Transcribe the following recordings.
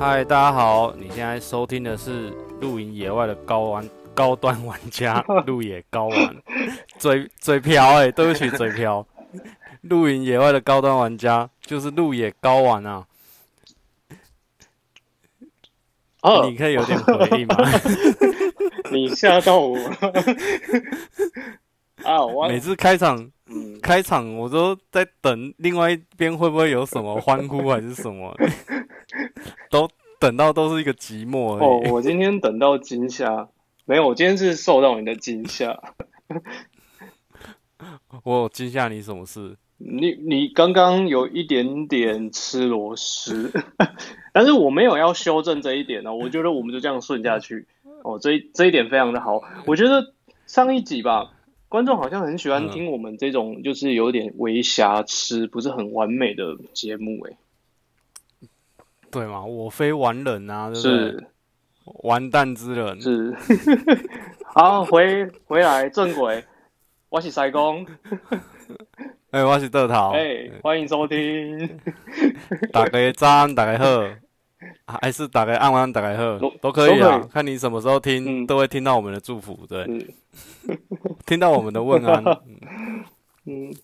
嗨，大家好，你现在收听的是露营野外的高玩高端玩家，露野高玩，嘴嘴瓢哎、对不起嘴瓢，露营野外的高端玩家就是露野高玩啊，哦，你可以有点回应吗？你吓到我了 啊！我每次开场嗯，开场我都在等另外一边会不会有什么欢呼还是什么，都等到都是一个寂寞哦，我今天等到惊吓，没有，我今天是受到你的惊吓。我有惊吓你什么事？你你刚刚有一点点吃螺丝，但是我没有要修正这一点哦。我觉得我们就这样顺下去哦，这一这一点非常的好。我觉得上一集吧，观众好像很喜欢嗯听我们这种就是有点微瑕疵、不是很完美的节目，诶，对嘛？我非完人啊，对不对？是完蛋之人。是。好，回回来正轨，我是塞工，哎、我是豆桃。哎、欢迎收听。大家早安，大家好，还是打开按完打开喝都，可以啊以。看你什么时候听，嗯都会听到我们的祝福，对，是，听到我们的问安。嗯，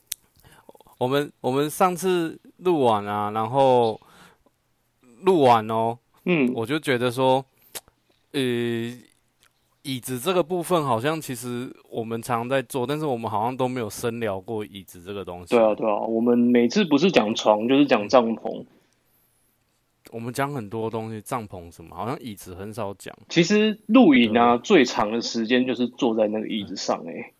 我们我们上次录完啊，然后录完哦，嗯，我就觉得说，呃，椅子这个部分好像其实我们常在做，但是我们好像都没有深聊过椅子这个东西。对啊，对啊，我们每次不是讲床就是讲帐篷。我们讲很多东西，帐篷什么，好像椅子很少讲。其实露营啊，最长的时间就是坐在那个椅子上、欸，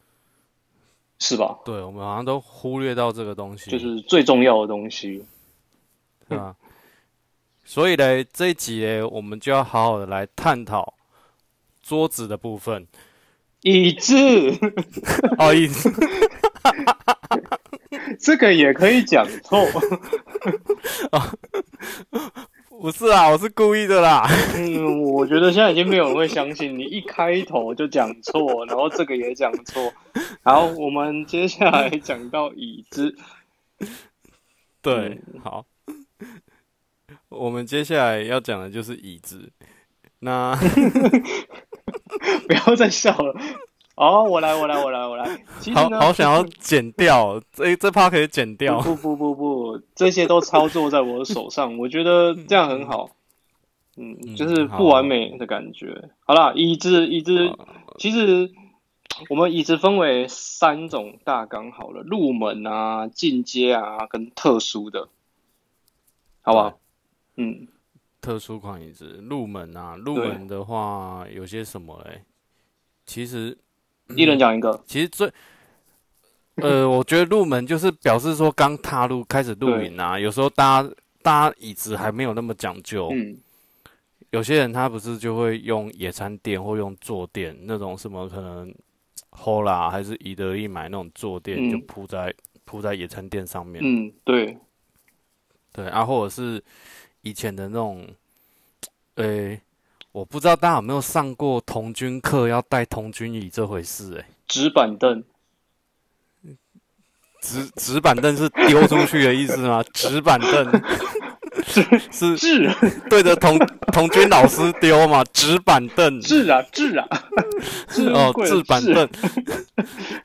是吧？对，我们好像都忽略到这个东西，就是最重要的东西。对吧？所以呢，这一集呢，我们就要好好的来探讨桌子的部分。椅子 哦，椅子，这个也可以讲错，不是啊，我是故意的啦。嗯，我觉得现在已经没有人会相信你一开头就讲错，然后这个也讲错。好，我们接下来讲到椅子，对，好，我们接下来要讲的就是椅子。那 不要再笑了。哦，我来，我来，我来，我来。其实好呢，好想要剪掉，这这趴可以剪掉。不不不不，这些都操作在我的手上，我觉得这样很好。嗯，嗯就是不完美的感觉。好啦，椅子椅子，其实我们椅子分为三种大纲好了，入门啊、进阶啊跟特殊的，好不好？嗯，特殊款椅子入门啊，入门的话有些什么嘞？其实一人讲一个。其实最，呃，我觉得入门就是表示说刚踏入开始露营啊，有时候大家大家椅子还没有那么讲究，嗯，有些人他不是就会用野餐垫或用坐垫那种什么可能 Hola 还是宜得利买那种坐垫嗯。就铺在铺在野餐垫上面，嗯，对，对啊，或者是以前的那种，呃、我不知道大家有没有上过童军课要带童军椅这回事、欸，纸板凳，纸纸板凳是丢出去的意思吗？纸板凳。是 是对着童童军老师丢嘛？纸板凳。纸啊纸啊，置 哦纸板凳，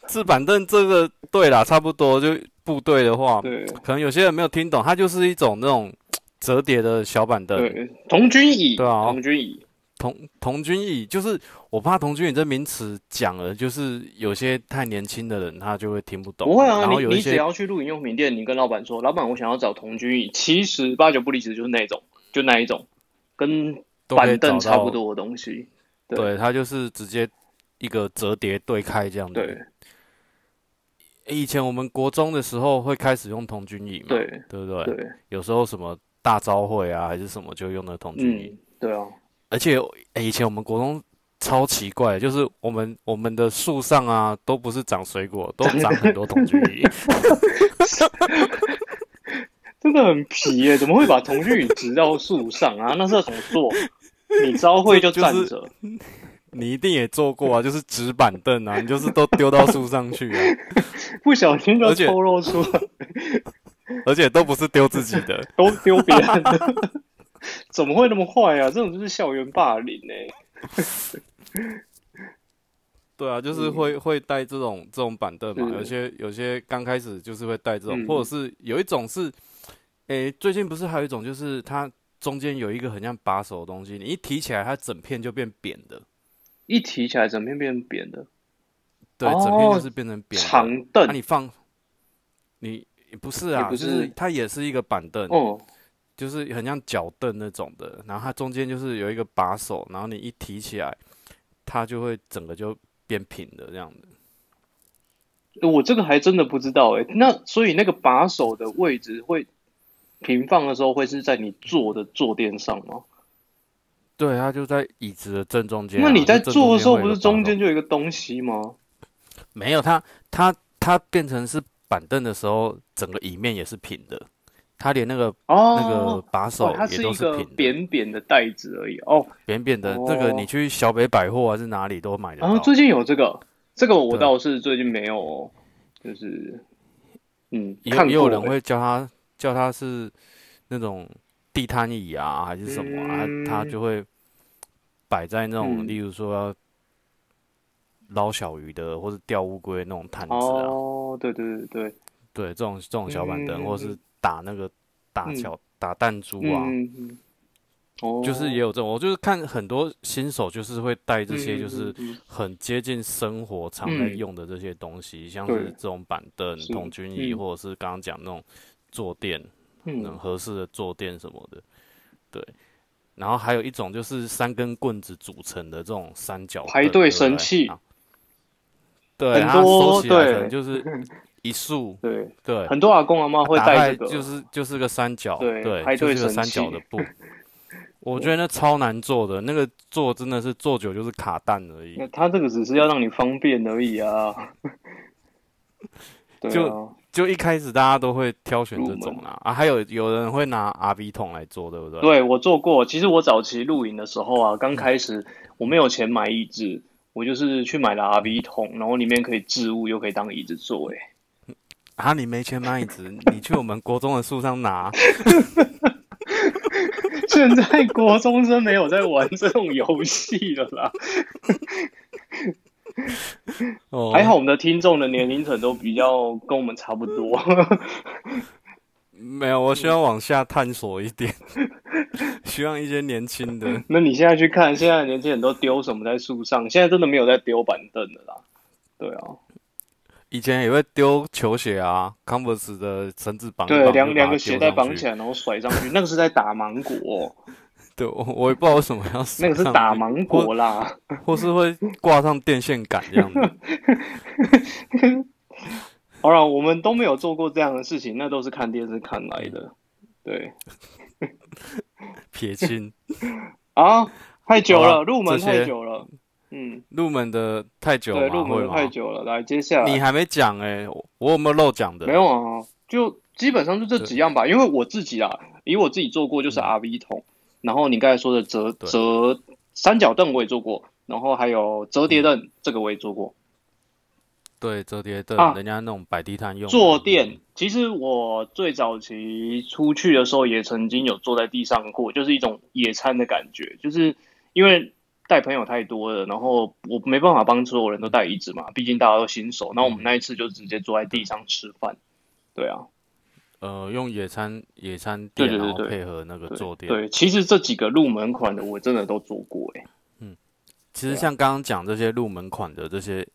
纸板凳这个对啦，差不多就部队的话，可能有些人没有听懂，它就是一种那种折叠的小板凳，对，童军椅，对啊童军椅，童童军椅，就是我怕童军椅这名词讲了，就是有些太年轻的人他就会听不懂，不会啊，你然后有一些你只要去露营用品店，你跟老板说，老板我想要找童军椅，其实八九不离十就是那种，就那一种，跟板凳差不多的东西。对对，它就是直接一个折叠对开这样子。对以前我们国中的时候会开始用童军椅嘛，对对不对？对，有时候什么大招会啊，还是什么就用的童军椅。嗯，对啊，而且、诶以前我们国中超奇怪，就是我们我们的树上啊，都不是长水果，都长很多童军椅。真的很皮耶，怎么会把童军椅植到树上啊？那是要怎么做？你招会就站就是着，你一定也做过啊，就是纸板凳啊，你就是都丢到树上去啊，不小心就而且透露出来，而且都不是丢自己的，都丢别人的。怎么会那么坏啊？这种就是校园霸凌哎、对啊，就是嗯。会、会带这种这种板凳嘛，有些有些刚开始就是会带这种，嗯。或者是有一种是，诶、最近不是还有一种就是它中间有一个很像把手的东西，你一提起来它整片就变扁的，一提起来整片变扁的？对，哦整片就是变成扁的。长凳。那、，你放，你不是啊，就是。是它也是一个板凳，哦，就是很像脚凳那种的，然后它中间就是有一个把手，然后你一提起来，它就会整个就变平的这样的。我这个还真的不知道哎、那所以那个把手的位置会平放的时候会是在你坐的坐垫上吗？对，它就在椅子的正中间啊、那你在坐的时候不是中间就有一个东西吗？没有？它它它变成是板凳的时候，整个椅面也是平的，它连那个、哦，那个把手也是一个都平的，扁扁的袋子而已哦。扁扁的。哦这个你去小北百货还是哪里都买得到。然后最近有这个，这个我倒是最近没有，就是嗯，也有人会叫它叫它是那种地摊椅啊，还是什么啊？嗯它它就会摆在那种，嗯例如说要捞小鱼的，或者钓乌龟那种摊子啊。哦，对对对对，对，这种这种小板凳，嗯或是打那个打嗯。小、打弹珠啊，就是也有这种。我就是看很多新手就是会带这些，嗯就是很接近生活常在嗯。用的这些东西，像是这种板凳、是童军椅，嗯或者是刚刚讲那种坐垫，嗯。合适的坐垫什么的。对，然后还有一种就是三根棍子组成的这种三角排队神器啊。对，很它多收起来可对能就是一束，对，对，很多阿公阿妈会打带这个，就是就是个三角，对对，排队就是个三角的布。我觉得那超难做的，那个做真的是做久就是卡蛋而已那。他这个只是要让你方便而已啊。对啊，就就一开始大家都会挑选这种啦，啊，还有有人会拿 RV 桶来做，对不对？，对我做过。其实我早期露营的时候啊，刚开始我没有钱买椅子，我就是去买了 RV 桶，然后里面可以置物，又可以当椅子坐。哎，啊，你没钱买椅子，你去我们国中的树上拿。现在国中生没有在玩这种游戏了啦。哦，还好我们的听众的年龄层都比较跟我们差不多。没有，我希望往下探索一点，希望一些年轻的，那你现在去看，现在年轻人都丢什么在树上？现在真的没有在丢板凳的啦。对啊，以前也会丢球鞋啊，Converse 的绳子绑对，两两个鞋带绑起来，然后甩上去，那个是在打芒果，对，我我也不知道为什么要那个是打芒果啦。或是会挂上电线杆这样子。好了，我们都没有做过这样的事情，那都是看电视看来的。对 撇清啊，太久了，入门太久了。嗯，入门的太久对，入门的太久了。来，接下来你还没讲哎、我我有没有漏讲的？没有啊，就基本上就这几样吧。因为我自己啊，以我自己做过就是 RV 桶，然后你刚才说的折折三角凳我也做过，然后还有折叠凳，这个我也做过。对，折叠凳，啊人家那种摆地摊用的坐垫，其实我最早期出去的时候也曾经有坐在地上过，就是一种野餐的感觉，就是因为带朋友太多了，然后我没办法帮所有人都带椅子嘛，毕竟大家都新手。那我们那一次就直接坐在地上吃饭，对啊，呃，用野餐野餐垫，然后配合那个坐垫。对，其实这几个入门款的我真的都做过、欸，对啊其实像刚刚讲这些入门款的这些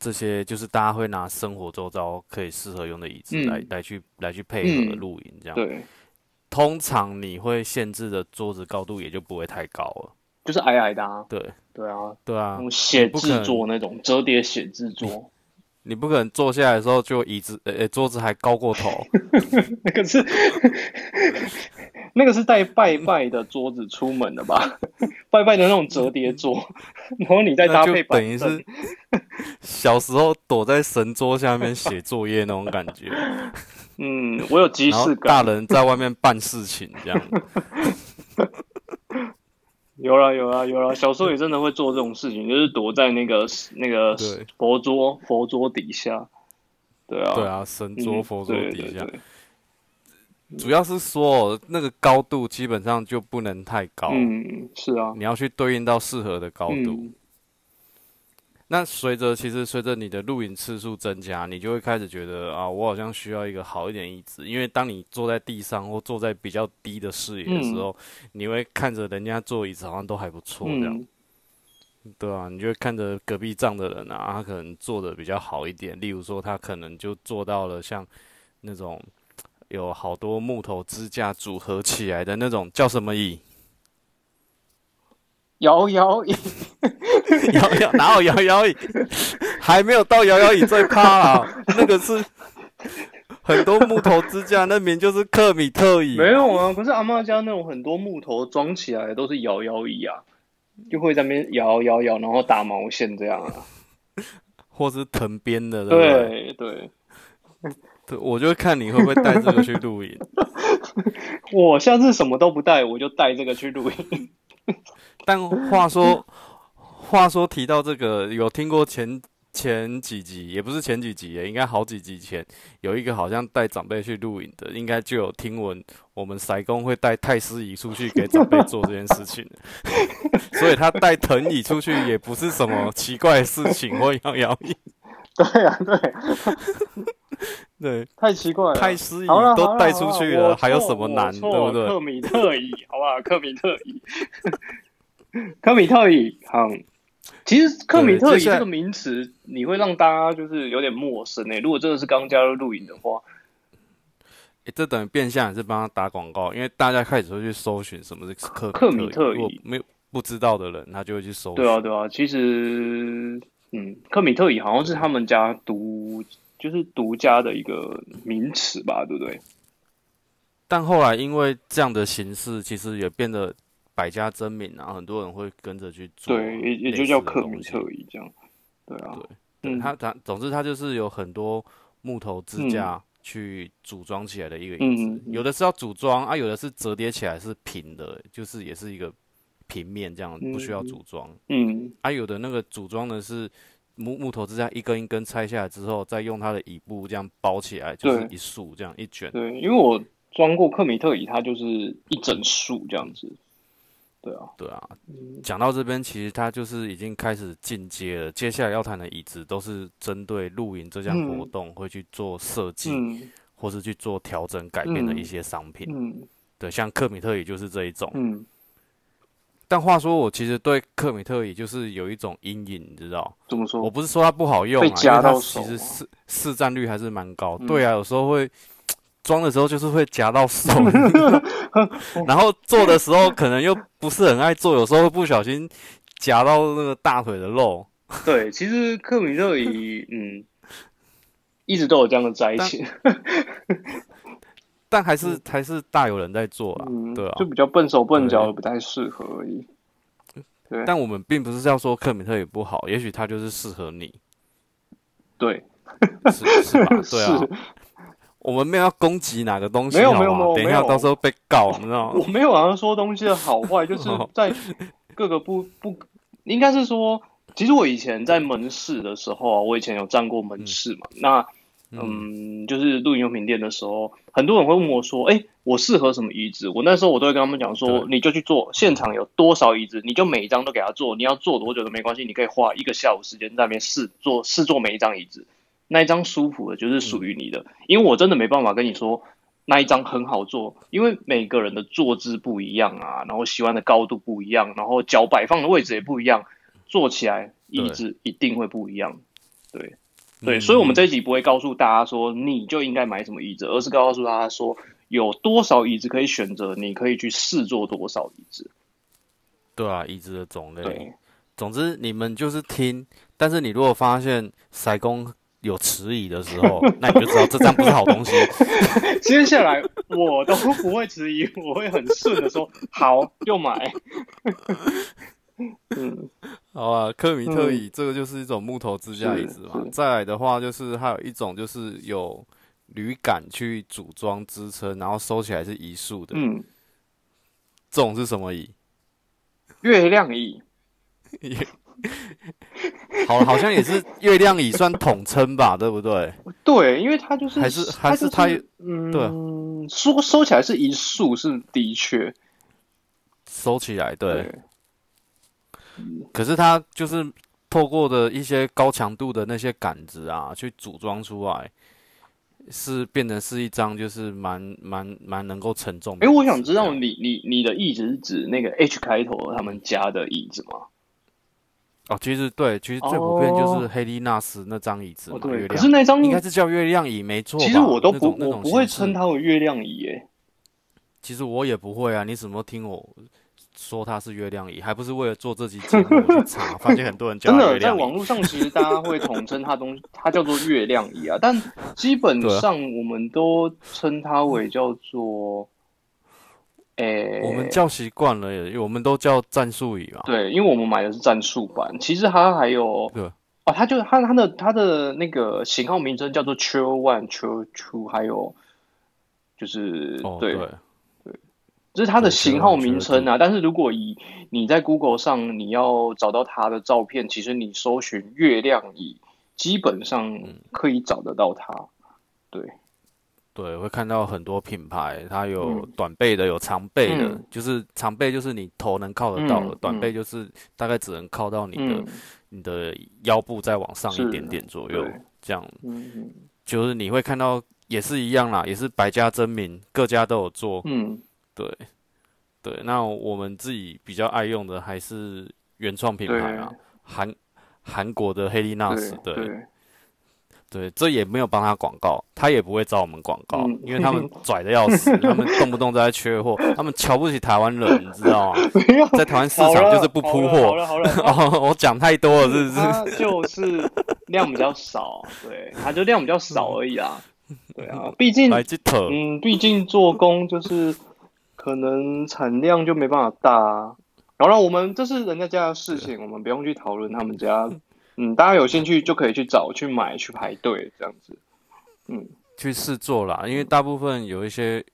这些，就是大家会拿生活周遭可以适合用的椅子嗯来、来去来去配合嗯露营这样。对，通常你会限制的桌子高度也就不会太高了。就是矮矮的啊，对对啊，对啊那，种写字桌那种折叠写字桌，你不可能坐下来的时候就椅子呃、呃桌子还高过头。那个是那个是带拜拜的桌子出门的吧？拜拜的那种折叠桌，然后你再搭配等于是，小时候躲在神桌下面写作业那种感觉，嗯，我有即视感大。人在外面办事情这样。有啦有啦有啦，小时候也真的会做这种事情，就是躲在那个 那个佛桌佛桌底下。对啊，对啊，神桌嗯佛桌底下，主要是说那个高度基本上就不能太高，嗯，是啊，你要去对应到适合的高度。嗯那随着其实随着你的录影次数增加，你就会开始觉得啊，我好像需要一个好一点椅子，因为当你坐在地上或坐在比较低的视野的时候，你会看着人家坐椅子好像都还不错这样，嗯，对啊，你就会看着隔壁站的人啊，他可能坐的比较好一点，例如说他可能就坐到了像那种有好多木头支架组合起来的那种叫什么椅？摇摇椅，摇摇哪有摇摇椅？还没有到摇摇椅最趴啦，那个是很多木头支架，那边就是克米特椅。没有啊，可是阿妈家那种很多木头装起来的都是摇摇椅啊，就会在那边摇摇摇，然后打毛线这样啊。或是藤编的，对不对？对对，对，我就会看你会不会带这个去露营。我下次什么都不带，我就带这个去露营。但话说，话说提到这个，有听过前前几集，也不是前几集也，应该好几集前，有一个好像带长辈去露营的，应该就有听闻我们塞工会带太师椅出去给长辈做这件事情，所以他带藤椅出去也不是什么奇怪的事情或摇摇椅，对啊，对，对，太奇怪了。太师椅都带出去了，还有什么难，对不对？克米特椅，好不好？克米特椅，科米特椅，好。其实科米特椅这个名词，你会让大家就是有点陌生诶、如果真的是刚加入露营的话，诶这等于变相也是帮他打广告，因为大家开始会去搜寻什么是克克米特椅没有不知道的人，他就会去搜。对啊，对啊。其实，嗯，科米特椅好像是他们家独，就是独家的一个名词吧，对不对？但后来因为这样的形式，其实也变得百家争鸣啊，很多人会跟着去做，对，也也就叫克米特。椅这样。对啊，对，嗯，它它总之它就是有很多木头支架去组装起来的一个椅子，有的是要组装啊，有的是折叠起来是平的，就是也是一个平面这样，不需要组装。嗯啊，有的那个组装的是木木头支架一根一根拆下来之后，再用它的椅布这样包起来，就是一束这样一卷。对，因为我装过克米特椅，它就是一整束这样子。对啊，对啊，嗯讲到这边，其实他就是已经开始进阶了。接下来要谈的椅子都是针对露营这项活动会去做设计，嗯或是去做调整改变的一些商品。嗯对，像克米特椅就是这一种。嗯，但话说，我其实对克米特椅就是有一种阴影，你知道？怎么说？我不是说它不好用啊，因为它其实吗市市占率还是蛮高。嗯对啊，有时候会装的时候就是会夹到手，然后做的时候可能又不是很爱做，有时候会不小心夹到那个大腿的肉。对，其实克米特椅，嗯，一直都有这样的灾情。但还是、还是大有人在做啊，嗯，对啊就。比较笨手笨脚，对不太适合而已。对但我们并不是要说克米特椅不好，也许他就是适合你，对，是是吧？对啊是，我们没有要攻击哪个东西，没有没有没有等一下到时候被告，你知道吗？我没有好像说东西的好坏，就是哦。在各个不不，应该是说，其实我以前在门市的时候啊，我以前有站过门市嘛，那嗯，就是露营用品店的时候，很多人会问我说：“哎、我适合什么椅子？”我那时候我都会跟他们讲说：“你就去做，现场有多少椅子，你就每一张都给他做。你要做多久都没关系，你可以花一个下午时间在那边试做试做每一张椅子，那一张舒服的就是属于你的。因为我真的没办法跟你说那一张很好做，因为每个人的坐姿不一样啊，然后喜欢的高度不一样，然后脚摆放的位置也不一样，坐起来椅子一定会不一样。对。对，嗯所以，我们这一集不会告诉大家说你就应该买什么椅子，而是告诉大家说有多少椅子可以选择，你可以去试坐多少椅子。对啊，椅子的种类。对，总之你们就是听，但是你如果发现塞工有迟疑的时候，那你就知道这张不是好东西。接下来我都不会迟疑，我会很顺的说好，就买。嗯，好啊，科米特椅、这个就是一种木头支架椅子嘛再来的话，就是还有一种就是有铝杆去组装支撑，然后收起来是一束的。嗯，这种是什么椅？月亮椅，好，好像也是月亮椅算统称吧，对不对？对，因为它就是还是它就是还它嗯，对嗯，收收起来是一束，是的确收起来，对。对可是它就是透过的一些高强度的那些杆子啊，去组装出来，是变成是一张就是蛮蛮蛮能够承重的哎、我想知道你你你的椅子是指那个 H 开头他们家的椅子吗？哦，其实对，其实最普遍就是哦黑利纳斯那张椅子嘛，哦，对，月亮可是那张应该是叫月亮椅没错。其实我都不我不会称它为月亮椅耶。其实我也不会啊，你怎么听我说它是月亮椅？还不是为了做这期节目我去查，发现很多人叫真的。在网络上其实大家会统称它东，它叫做月亮椅啊，但基本上我们都称它为叫做，诶、我们叫习惯了耶，因为我们都叫战术椅嘛。对，因为我们买的是战术版，其实它还有对哦，它就它它的它的那个型号名称叫做 Chill One、Chill Two，还有就是、哦，对，对，这是它的型号名称啊。但是如果以你在 Google 上你要找到它的照片，其实你搜寻月亮椅，基本上嗯可以找得到它。对，对，会看到很多品牌，它有嗯。短背的，有长背的，嗯。就是长背就是你头能靠得到的，嗯短背就是大概只能靠到你的、嗯。你的腰部再往上一点点左右，这样就是你会看到也是一样啦，也是百家争鸣，各家都有做，嗯，对对。那我们自己比较爱用的还是原创品牌啊，韩韩国的黑利纳斯，对对对，对，这也没有帮他广告，他也不会找我们广告，嗯因为他们 拽的要死，他们动不动都在缺货，他们瞧不起台湾人，你知道吗？在台湾市场就是不铺好货。好了好了，哦，我讲太多了，是不是？就是量比较少，对，它就量比较少而已啊。对啊，毕竟嗯，毕竟做工就是可能产量就没办法大啊。然后我们这是人家家的事情，我们不用去讨论他们家。嗯，大家有兴趣就可以去找、去买、去排队这样子。嗯去试做啦，因为大部分有一些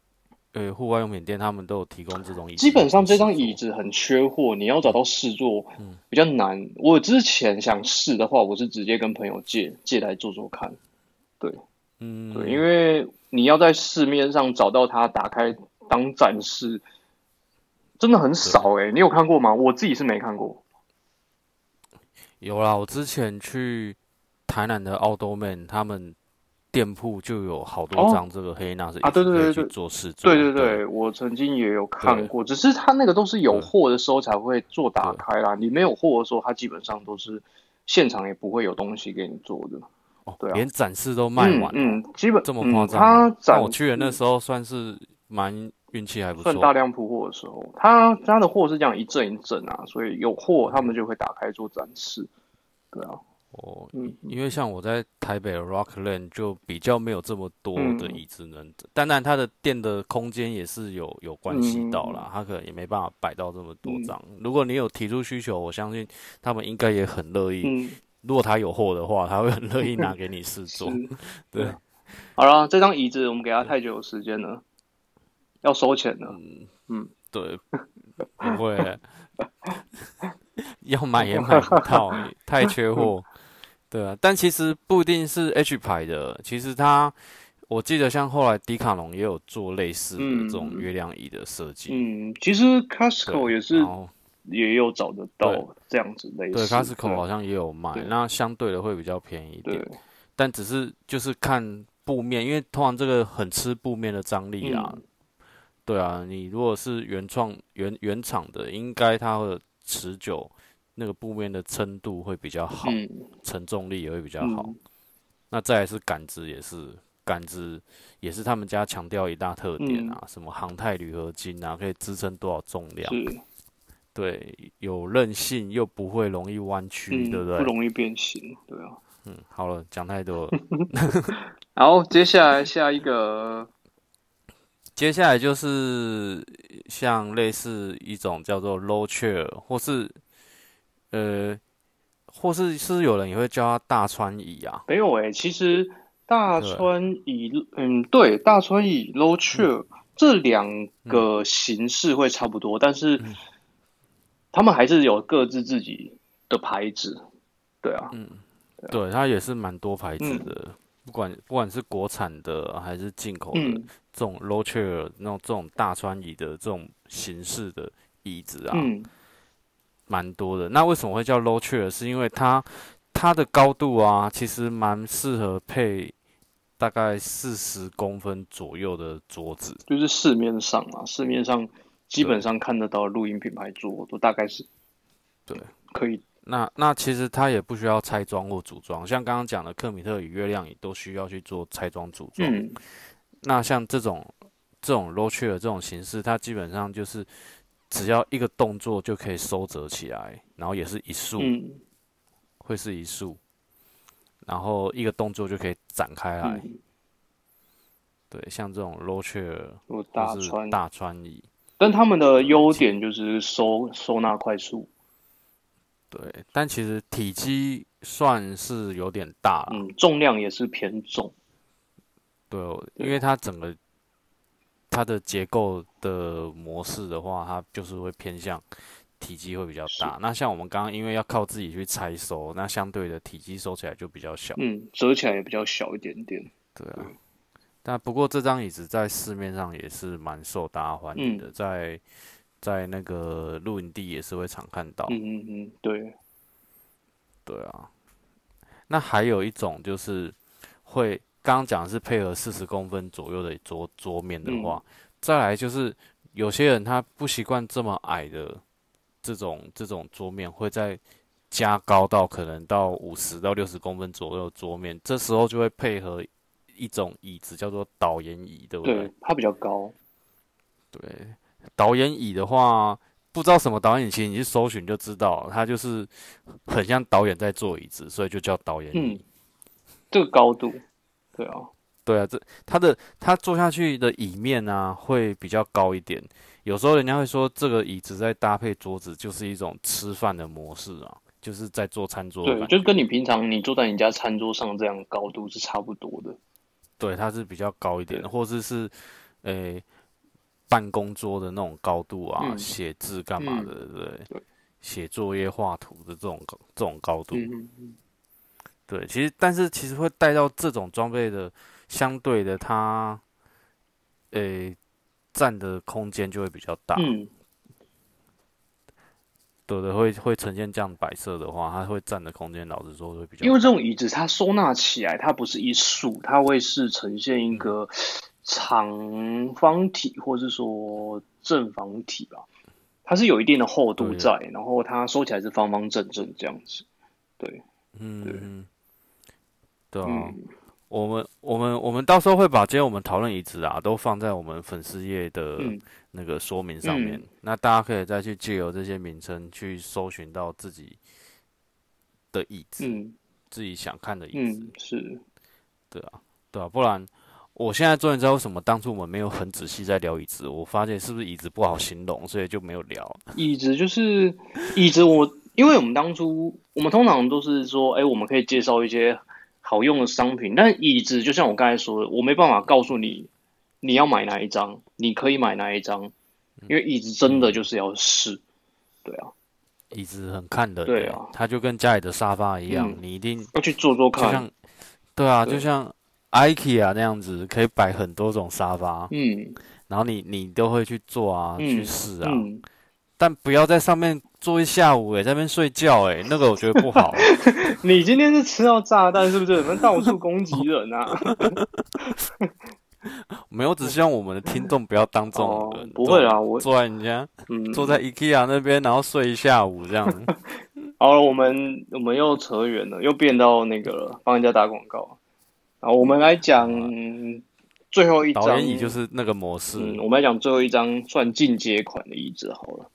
呃户外用品店，他们都有提供这种椅子。基本上这张椅，子很缺货，你要找到试坐比较难。我之前想试的话，我是直接跟朋友借借来做做看。对嗯，对，因为你要在市面上找到它打开当展示，真的很少诶、你有看过吗？我自己是没看过。有啦，我之前去台南的 Outdoor Man，他们店铺就有好多哦张这个黑娜是啊对对对做试做。对对对，我曾经也有看过，只是他那个都是有货的时候才会做打开啦。你没有货的时候，他基本上都是现场也不会有东西给你做的。哦对啊连展示都卖完了，嗯，嗯基本这么夸张嗯、它那展我去的那时候算是蛮运气还不算大。量铺货的时候，他他的货是这样一阵一阵啊，所以有货他们就会打开做展示。对啊，哦，嗯因为像我在台北的 Rockland 就比较没有这么多的嗯椅子能，当然它的店的空间也是有有关系到嗯啦，它可能也没办法摆到这么多张。如果你有提出需求，我相信他们应该也很乐意。嗯，如果他有货的话，他会很乐意拿给你试做。是。对，好了，这张椅子我们给他太久的时间了，要收钱了。对，不会，要买也买不到，太缺货。对啊，但其实不一定是 H 牌的，其实它，我记得像后来迪卡侬也有做类似的这种月亮椅的设计。嗯，其实 Costco 也是也有找得到对这样子类似。对 Costco 好像也有卖，那相对的会比较便宜一点，但只是就是看布面，因为通常这个很吃布面的张力啊。嗯对啊，你如果是原创原原厂的，应该它的持久那个布面的撑度会比较好，嗯承重力也会比较好。嗯那再来是杆子，也是杆子也是他们家强调一大特点啊，什么航太铝合金啊，可以支撑多少重量，是对，有韧性又不会容易弯曲，嗯对不对？不容易变形，对啊。嗯，好了，讲太多了。然后接下来下一个接下来就是像类似一种叫做 low chair，或是呃，或是是有人也会叫它大川椅啊。没有诶、其实大川椅，嗯，对，大川椅 low chair、这两个形式会差不多，但是嗯。他们还是有各自自己的牌子，对啊，嗯。对，它也是蛮多牌子的。不管不管是国产的还是进口的，嗯这种 low chair 那种这种大川椅的这种形式的椅子啊，嗯蛮多的。那为什么会叫 low chair？是因为它它的高度啊，其实蛮适合配大概四十公分左右的桌子。就是市面上啊，市面上基本上看得到的录音品牌桌都大概是对可以，那那其实它也不需要拆装或组装，像刚刚讲的克米特与月亮椅都需要去做拆装组装。嗯那像这种这种 low chair 这种形式，它基本上就是只要一个动作就可以收折起来，然后也是一束，嗯会是一束，然后一个动作就可以展开来。嗯，对，像这种 low chair 大或是，大穿椅，但他们的优点就是收收纳快速，对，但其实体积算是有点大啦，嗯，重量也是偏重，对，因为它整个它的结构的模式的话，它就是会偏向体积会比较大。那像我们刚刚因为要靠自己去拆收，那相对的体积收起来就比较小。嗯，折起来也比较小一点点，对啊，但不过这张椅子在市面上也是蛮受大家欢迎的，在在那个露营地也是会常看到。嗯嗯嗯，对，对啊，那还有一种就是会刚刚讲的是配合四十公分左右的桌桌面的话，再来就是有些人他不习惯这么矮的这种这种桌面，会再加高到可能到五十到六十公分左右的桌面，这时候就会配合一种椅子叫做导演椅，对不对？对，它比较高，对，导演椅的话，不知道什么导演椅，其实你去搜寻就知道，它就是很像导演在坐椅子，所以就叫导演椅。嗯，这个高度，对啊，对啊，这它的它坐下去的椅面啊会比较高一点。有时候人家会说，这个椅子在搭配桌子，就是一种吃饭的模式啊，就是在做餐桌的对。就跟你平常你坐在你家餐桌上这样高度是差不多的，对，它是比较高一点的，或者是诶、办公桌的那种高度啊，嗯。写字干嘛的，对不对。对？写作业、画图的这种高这种高度，对，其实但是其实会带到这种装备的，相对的它，诶、占的空间就会比较大，嗯，对的，会会呈现这样摆设的话，它会占的空间，老实说会比较因为这种椅子它收纳起来，它不是一束，它会是呈现一个长方体或是说正方体吧，它是有一定的厚度对。在，然后它收起来是方方正正这样子，对，嗯嗯，对啊。嗯。我们我们我们到时候会把今天我们讨论椅子啊，都放在我们粉丝页的嗯。那个说明上面。嗯。那大家可以再去借由这些名称去搜寻到自己的椅子，嗯。自己想看的椅子，嗯，是，对啊，对啊，不然我现在终于知道为什么当初我们没有很仔细在聊椅子。我发现是不是椅子不好形容，所以就没有聊。椅子就是椅子我，因为我们当初我们通常都是说，哎、我们可以介绍一些好用的商品，但椅子就像我刚才说的，我没办法告诉你你要买哪一张，你可以买哪一张，因为椅子真的就是要试，对啊，椅子很看人、对啊它就跟家里的沙发一样，嗯你一定要去坐坐看，就像，对啊，对就像 IKEA 那样子，可以摆很多种沙发，嗯然后你你都会去坐啊，嗯去试啊，嗯，但不要在上面坐一下午、欸，在那边睡觉、欸，那个我觉得不好。你今天是吃到炸弹是不是？你们到处攻击人啊？没有，只希望我们的听众不要当这种哦，，不会啦，我坐在人家嗯，坐在 IKEA 那边，然后睡一下午这样。好了，我们我们又扯远了，又变到那个了，帮人家打广告。好，我们来讲最后一张，导演椅就是那个模式，嗯，我们来讲最后一张算进阶款的椅子好了，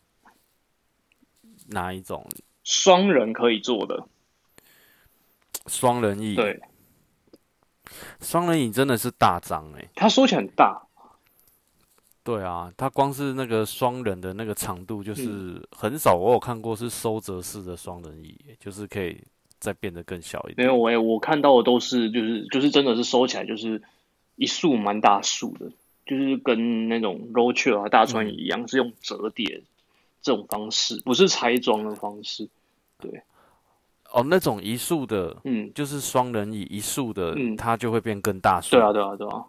哪一种？双人可以坐的，双人椅。，对，双人椅真的是大张哎、它说起来很大，对啊，它光是那个双人的那个长度，就是嗯。很少我有看过是收折式的双人椅、就是可以再变得更小一点。没有我我看到的都是就是就是真的是收起来就是一束蛮大束的，就是跟那种 chair 啊大川椅一样，是用折叠这种方式，不是拆装的方式。对哦，那种一束的，嗯，就是双人椅一束的，嗯它就会变更大束。对啊，对啊，对啊，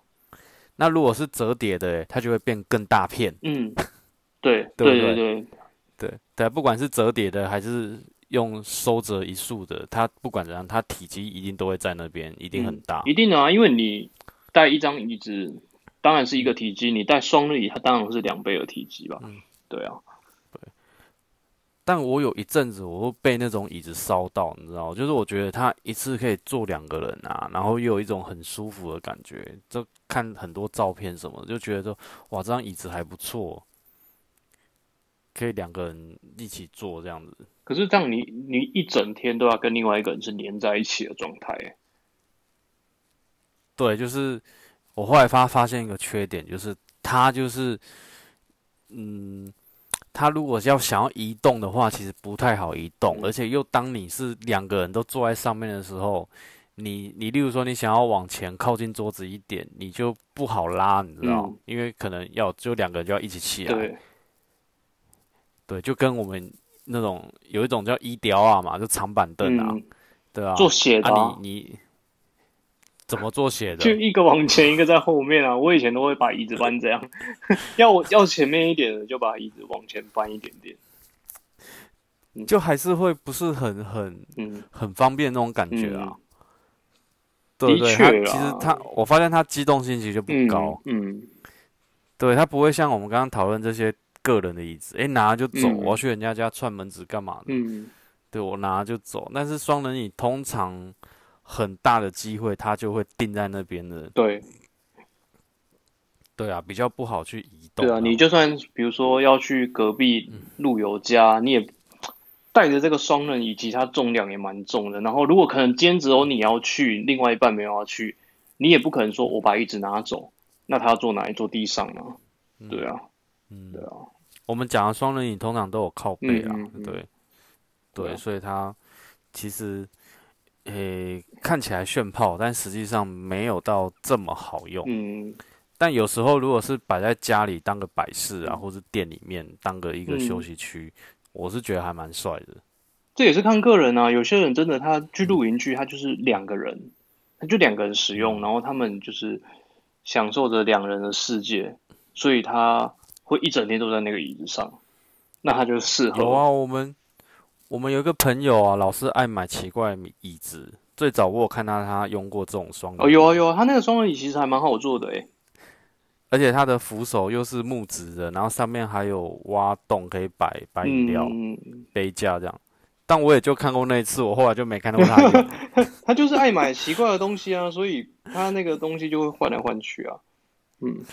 那如果是折叠的，它就会变更大片。嗯，对 对对对，对对，不管是折叠的还是用收折一束的，它不管怎样，它体积一定都会在那边，一定很大。一定的啊，因为你带一张椅子，当然是一个体积，你带双人椅，它当然是两倍的体积吧。嗯对啊，对但我有一阵子我会被那种椅子烧到，你知道吗，就是我觉得它一次可以坐两个人啊，然后又有一种很舒服的感觉。就看很多照片什么的，就觉得说哇，这张椅子还不错，可以两个人一起坐这样子。可是这样你你一整天都要跟另外一个人是连在一起的状态。欸，对，就是我后来发发现一个缺点，就是他就是，嗯，他如果要想要移动的话，其实不太好移动，而且又当你是两个人都坐在上面的时候，你你例如说你想要往前靠近桌子一点，你就不好拉，你知道，嗯。因为可能要就两个人就要一起起来，对，就跟我们那种有一种叫医雕啊嘛，就长板凳啊，嗯，对啊，做写的啊啊你你怎么做写的？就一个往前，一个在后面啊。我以前都会把椅子搬这样，要我要前面一点的，就把椅子往前搬一点点。就还是会不是很很嗯，很方便那种感觉啊。嗯对对？的确其实他，我发现他机动性其实就不嗯高，嗯，对，他不会像我们刚刚讨论这些个人的椅子，诶，拿了就走，嗯我要去人家家串门子干嘛的？嗯，对我拿了就走。但是双人椅通常很大的机会，它就会定在那边的，对对啊，比较不好去移动。对啊，你就算比如说要去隔壁陆游家，你也带着这个双人椅，其他重量也蛮重的。然后如果可能今天只有你要去，另外一半没有要去，你也不可能说我把椅子拿走，那他要坐哪里？坐地上啊？对啊，嗯对啊，我们讲的双人椅通常都有靠背啊，嗯嗯嗯对，对所以它其实诶、看起来炫炮，但实际上没有到这么好用。嗯，但有时候如果是摆在家里当个摆饰啊，嗯或是店里面当个一个休息区，我是觉得还蛮帅的。这也是看个人啊。有些人真的他去露营区，他就是两个人，他就两个人使嗯用，然后他们就是享受着两人的世界，所以他会一整天都在那个椅子上，那他就适合。有啊，我们我们有一个朋友啊，老是爱买奇怪的椅子。最早我有看到他用过这种双人哦，有啊有啊，他那个双人椅其实还蛮好做的诶。而且它的扶手又是木质的，然后上面还有挖洞可以摆摆饮料、嗯，杯架这样。但我也就看过那一次，我后来就没看到他。他就是爱买奇怪的东西啊，所以他那个东西就会换来换去啊。嗯，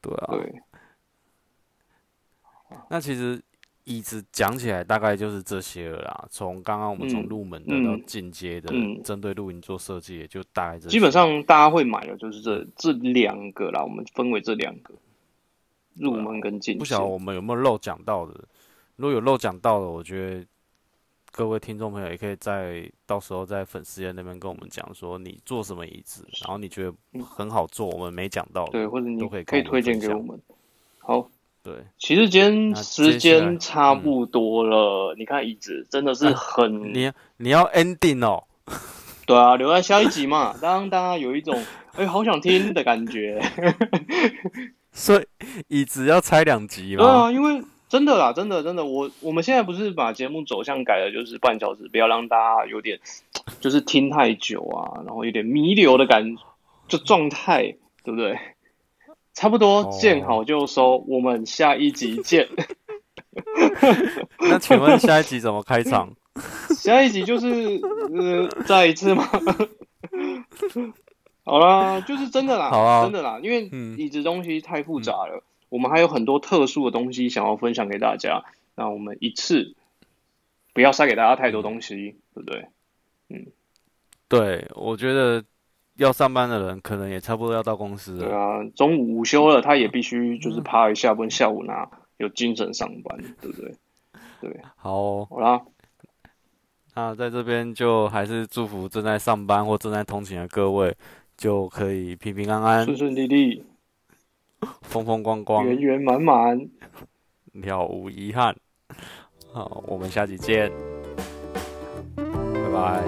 对啊，对，那其实椅子讲起来大概就是这些了啦。从刚刚我们从嗯入门的嗯到进阶的，嗯针对露营做设计，也就大概这。基本上大家会买的就是这这两个啦，我们分为这两个，入门跟进阶不晓得我们有没有漏讲到的。如果有漏讲到的，我觉得各位听众朋友也可以在到时候在粉丝页那边跟我们讲说你做什么椅子，然后你觉得很好做，我们没讲到的，对，或者你都可以可以推荐给我们。好，对，其实今天时间差不多了，你看椅子真的是很，你你要 ending 哦，对啊，留在下一集嘛，让大家有一种哎、好想听的感觉。所以椅子要拆两集吗？对啊，因为真的啦，真的真的，我我们现在不是把节目走向改了，就是半小时，不要让大家有点就是听太久啊，然后有点弥留的感就状态，对不对？差不多哦见好就收，我们下一集见。那请问下一集怎么开场？下一集就是呃，再一次吗？好啦，就是真的啦，好啊真的啦，因为嗯椅子东西太复杂了，我们还有很多特殊的东西想要分享给大家。那我们一次不要塞给大家太多东西，对不对？嗯对，我觉得要上班的人可能也差不多要到公司了。对啊，中午午休了，他也必须就是趴一下，不然下午拿有精神上班，对不对？对，好哦、好啦，那在这边就还是祝福正在上班或正在通勤的各位，就可以平平安安、顺顺利利，风风光光、圆圆满满。了无遗憾。好，我们下期见。拜拜。